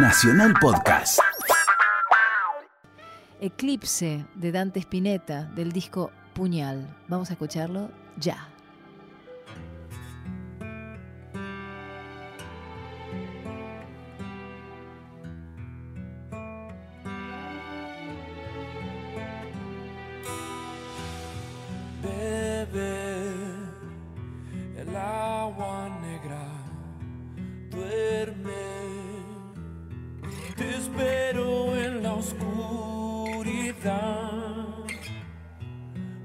Nacional Podcast. Eclipse de Dante Spinetta del disco Puñal. Vamos a escucharlo ya. Bebe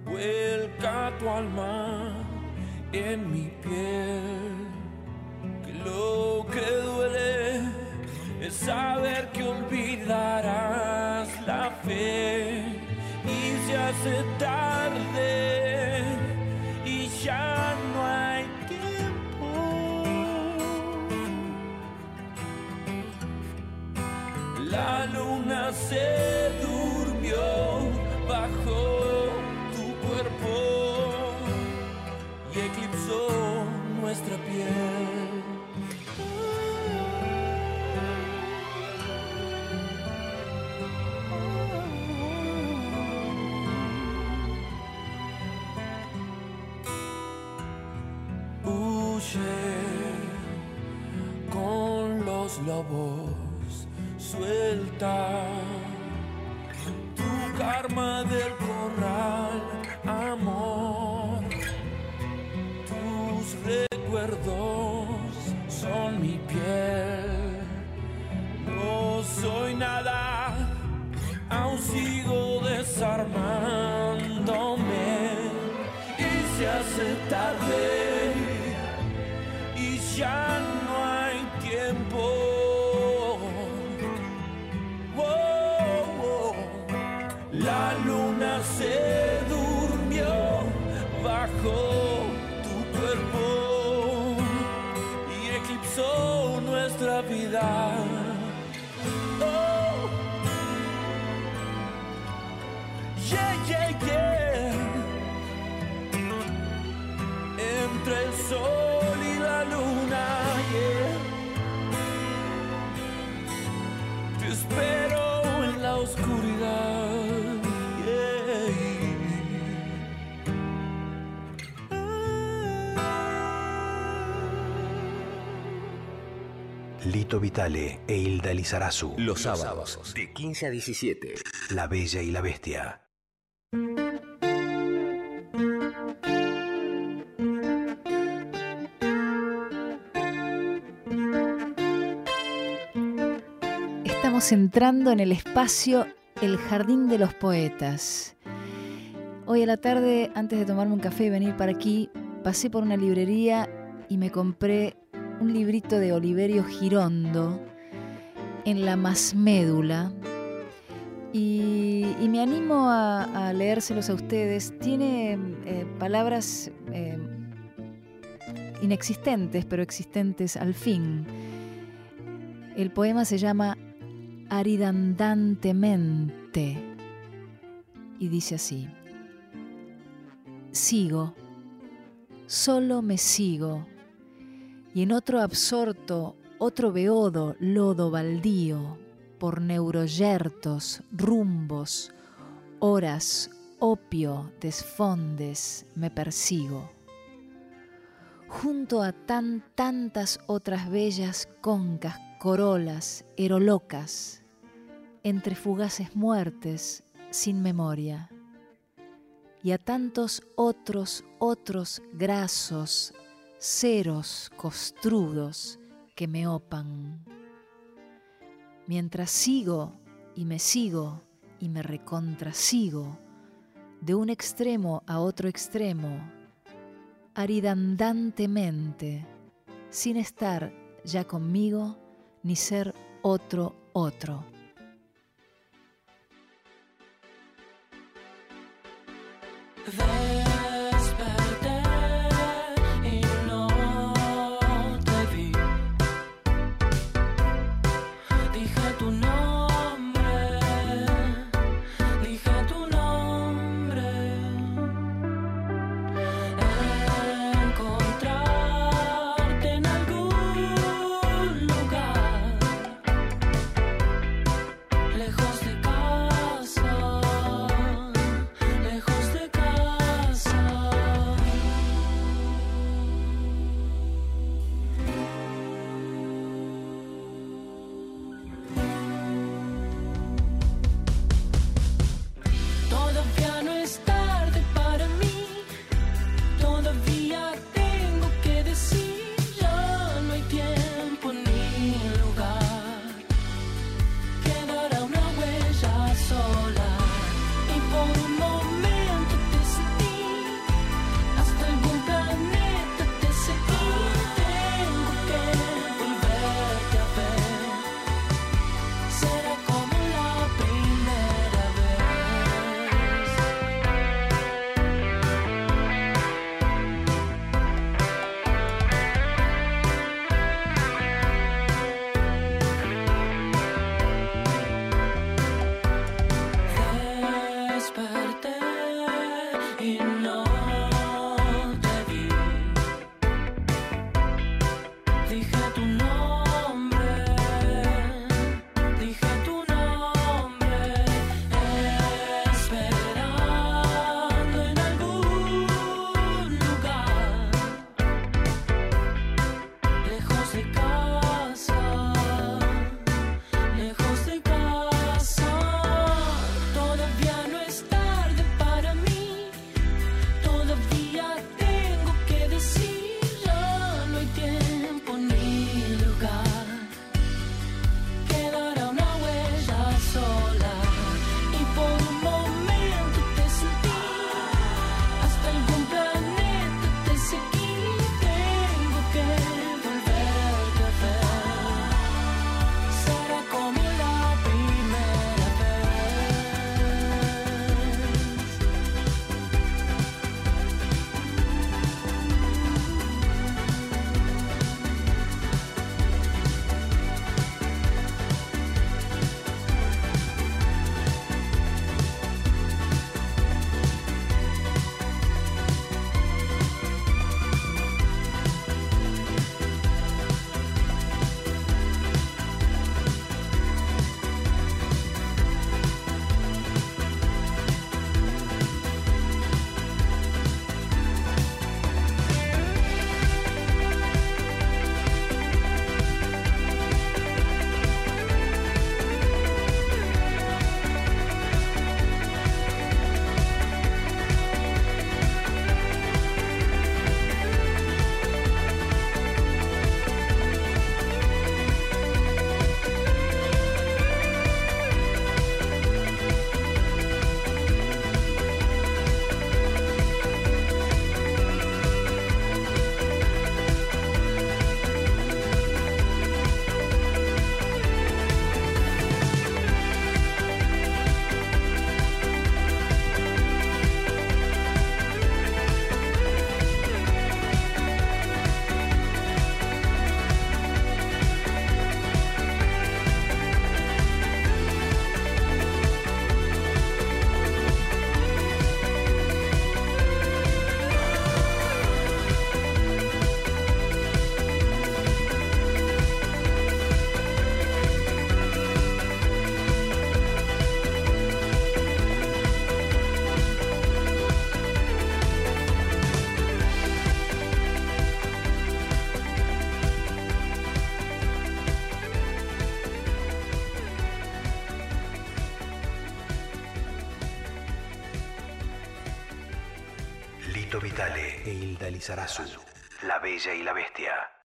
Vuelca tu alma en mi piel. Que lo que duele es saber que olvidarás la fe. Y se hace tarde y eclipsó nuestra piel. Huye con los lobos, suelta tu karma del corral, recuerdos Oh. Yeah entre el sol Lito Vitale e Hilda Lizarazu. Los sábados, de 15 a 17. La Bella y la Bestia. Estamos entrando en el espacio El Jardín de los Poetas. Hoy a la tarde, antes de tomarme un café y venir para aquí, pasé por una librería y me compré un librito de Oliverio Girondo en la Masmédula. Y, y me animo a, leérselos a ustedes. Tiene eh, palabras eh, inexistentes, pero existentes al fin. El poema se llama Aridandantemente y dice así. Sigo, solo me sigo, y en otro absorto, otro beodo, lodo baldío, por neuroyertos, rumbos, horas, opio, desfondes, me persigo. Junto a tan tantas otras bellas concas, corolas, erolocas, entre fugaces muertes, sin memoria y a tantos otros, otros grasos, ceros costrudos que me opan. Mientras sigo y me sigo y me recontrasigo, de un extremo a otro extremo, aridandantemente, sin estar ya conmigo ni ser otro otro. Vitale e Hilda Lizarazu. La Bella y la Bestia.